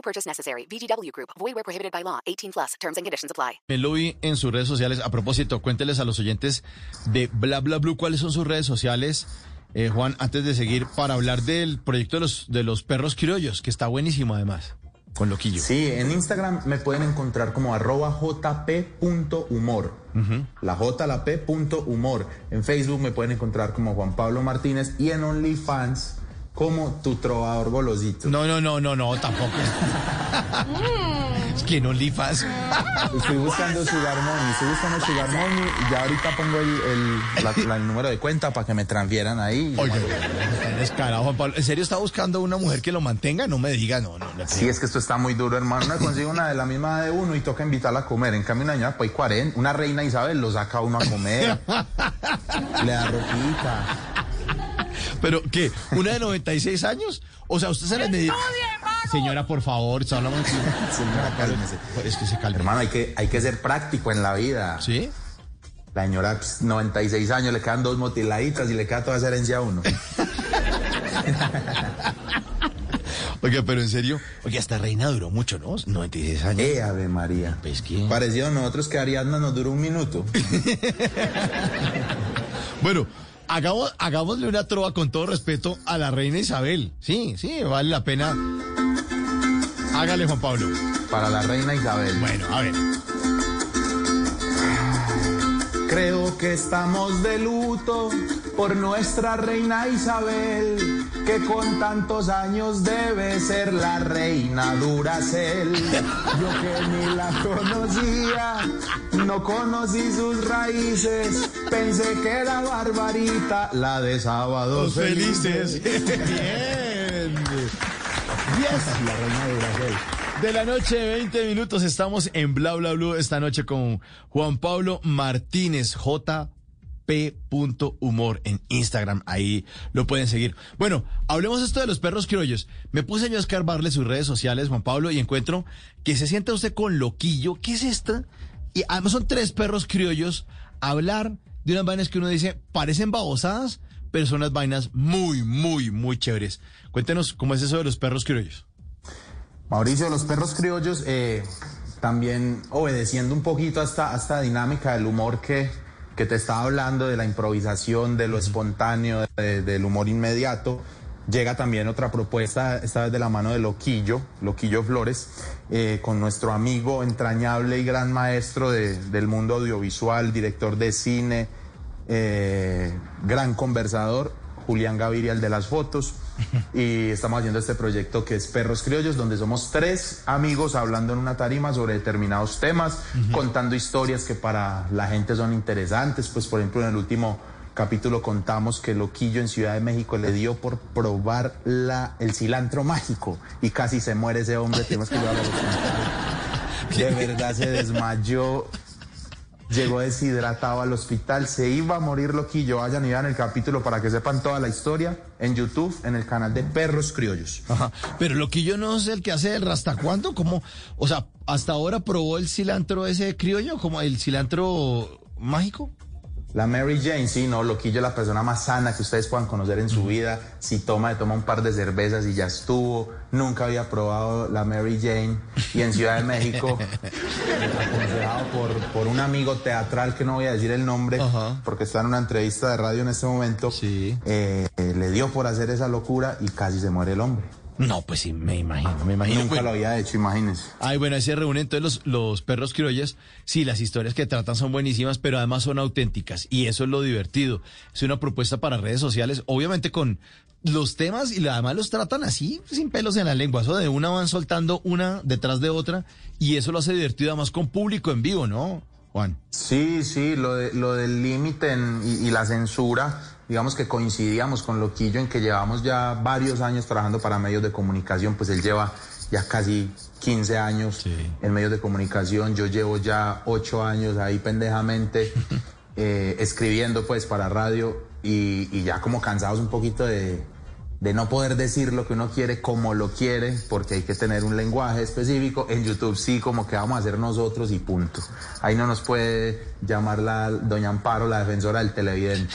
No purchase necessary. VGW Group. Void where prohibited by law. 18 plus. Terms and conditions apply. Me lo vi en sus redes sociales. A propósito, cuénteles a los oyentes de Bla Bla Blue cuáles son sus redes sociales. Eh, Juan, antes de seguir, para hablar del proyecto de los, de los perros criollos, que está buenísimo además, con Loquillo. Sí, en Instagram me pueden encontrar como arroba jp.humor. La J, la P, punto humor. En Facebook me pueden encontrar como Juan Pablo Martínez y en OnlyFans como tu trovador golosito. No, no, no, no, no, tampoco. es que en OnlyFans. Estoy buscando Sugar Money, estoy buscando Sugar Money y ya ahorita pongo el, el- la- la- el número de cuenta para que me transfieran ahí. Oye, descarado, Juan Pablo. ¿En serio está buscando una mujer que lo mantenga? No me diga, no, no. no Sí, es que esto está muy duro, hermano. No consigo una de la misma de uno y toca invitarla a comer. En cambio, una señora, pues 40, una reina Isabel lo saca a uno a comer. Le da ropita. ¿Pero qué? ¿Una de 96 años? O sea, usted se le medía... Señora, por favor, está hablando aquí. Señora, cálmese. Es que se calme. Hermano, hay que, hay que ser práctico en la vida. ¿Sí? La señora, pues, 96 años, le quedan dos motiladitas y le queda toda esa herencia a uno. Oiga, pero en serio, oye, esta reina duró mucho, ¿no? 96 años. ¡Eh, Ave María! Pues que- Parecido a nosotros que Ariadna nos duró un minuto. Bueno, hagamos, hagámosle una trova con todo respeto a la reina Isabel. Sí, sí, vale la pena. Hágale, Juan Pablo. Para la reina Isabel. Bueno, a ver. Creo que estamos de luto por nuestra reina Isabel, que con tantos años debe ser la reina Duracel. Yo que ni la conocía, no conocí sus raíces, pensé que era Barbarita, la de Sábados Felices. Bien. Yes, la reina Duracel. De la noche, 20 minutos, estamos en Bla Bla Blue esta noche con Juan Pablo Martínez, jp.humor en Instagram, ahí lo pueden seguir. Bueno, hablemos esto de los perros criollos. Me puse yo a escarbarle sus redes sociales, Juan Pablo, y encuentro que se sienta usted con loquillo. ¿Qué es esta? Y además son tres perros criollos a hablar de unas vainas que uno dice parecen babosadas, pero son unas vainas muy, muy, muy chéveres. Cuéntenos cómo es eso de los perros criollos. Mauricio, los perros criollos, eh, también obedeciendo un poquito a esta, a esta dinámica del humor que, que te estaba hablando, de la improvisación, de lo espontáneo, de- del humor inmediato, llega también otra propuesta, esta vez de la mano de Loquillo, Loquillo Flores, eh, con nuestro amigo entrañable y gran maestro de- del mundo audiovisual, director de cine, eh, gran conversador, Julián Gaviria, el de las fotos. Y estamos haciendo este proyecto que es Perros Criollos, donde somos tres amigos hablando en una tarima sobre determinados temas, contando historias que para la gente son interesantes. Pues, por ejemplo, en el último capítulo contamos que Loquillo en Ciudad de México le dio por probar la, el cilantro mágico y casi se muere ese hombre. Tenemos que llevarlo al hospital. De verdad se desmayó. Llegó deshidratado al hospital, se iba a morir loquillo. Vayan y vean el capítulo para que sepan toda la historia en YouTube, en el canal de Perros Criollos. Ajá. Pero Loquillo no es el que hace el rastacuando, como, o sea, hasta ahora probó el cilantro ese criollo, como el cilantro mágico. La Mary Jane, sí, no, Loquillo es la persona más sana que ustedes puedan conocer en su vida. Si toma, toma un par de cervezas y ya estuvo. Nunca había probado la Mary Jane. Y en Ciudad de México, aconsejado por, por un amigo teatral que no voy a decir el nombre, porque está en una entrevista de radio en este momento, Sí. eh, eh, le dio por hacer esa locura y casi se muere el hombre. No, pues sí, me imagino, me imagino. Nunca Bueno, lo había hecho, imagínense. Ay, bueno, ahí se reúnen entonces los, los perros criollos. Sí, las historias que tratan son buenísimas, pero además son auténticas. Y eso es lo divertido. Es una propuesta para redes sociales, obviamente con los temas y además los tratan así, sin pelos en la lengua. Eso de una van soltando una detrás de otra y eso lo hace divertido además con público en vivo, ¿no, Juan? Sí, sí, lo, de- lo del límite y la censura, digamos que coincidíamos con Loquillo en que llevamos ya varios años trabajando para medios de comunicación, pues él lleva ya casi 15 años en medios de comunicación. Yo llevo ya 8 años ahí pendejamente eh, escribiendo pues para radio y, y ya como cansados un poquito de, de no poder decir lo que uno quiere como lo quiere, porque hay que tener un lenguaje específico. En YouTube sí, como que vamos a hacer nosotros y punto. Ahí no nos puede llamar la doña Amparo, la defensora del televidente.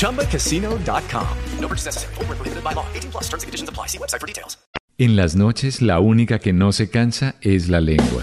ChumbaCasino.com. No purchase necessary. Full prohibited by law. 18 plus terms and conditions apply. See website for details. En las noches, la única que no se cansa es la lengua.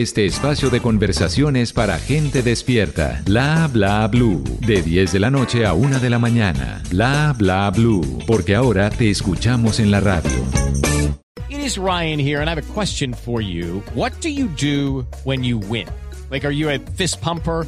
este espacio de conversaciones para gente despierta. Bla bla blue. De 10 de la noche a 1 de la mañana. Bla bla blue. Porque ahora te escuchamos en la radio. It is Ryan here and I have a question for you. What do you do when you win? Like, are you a fist pumper?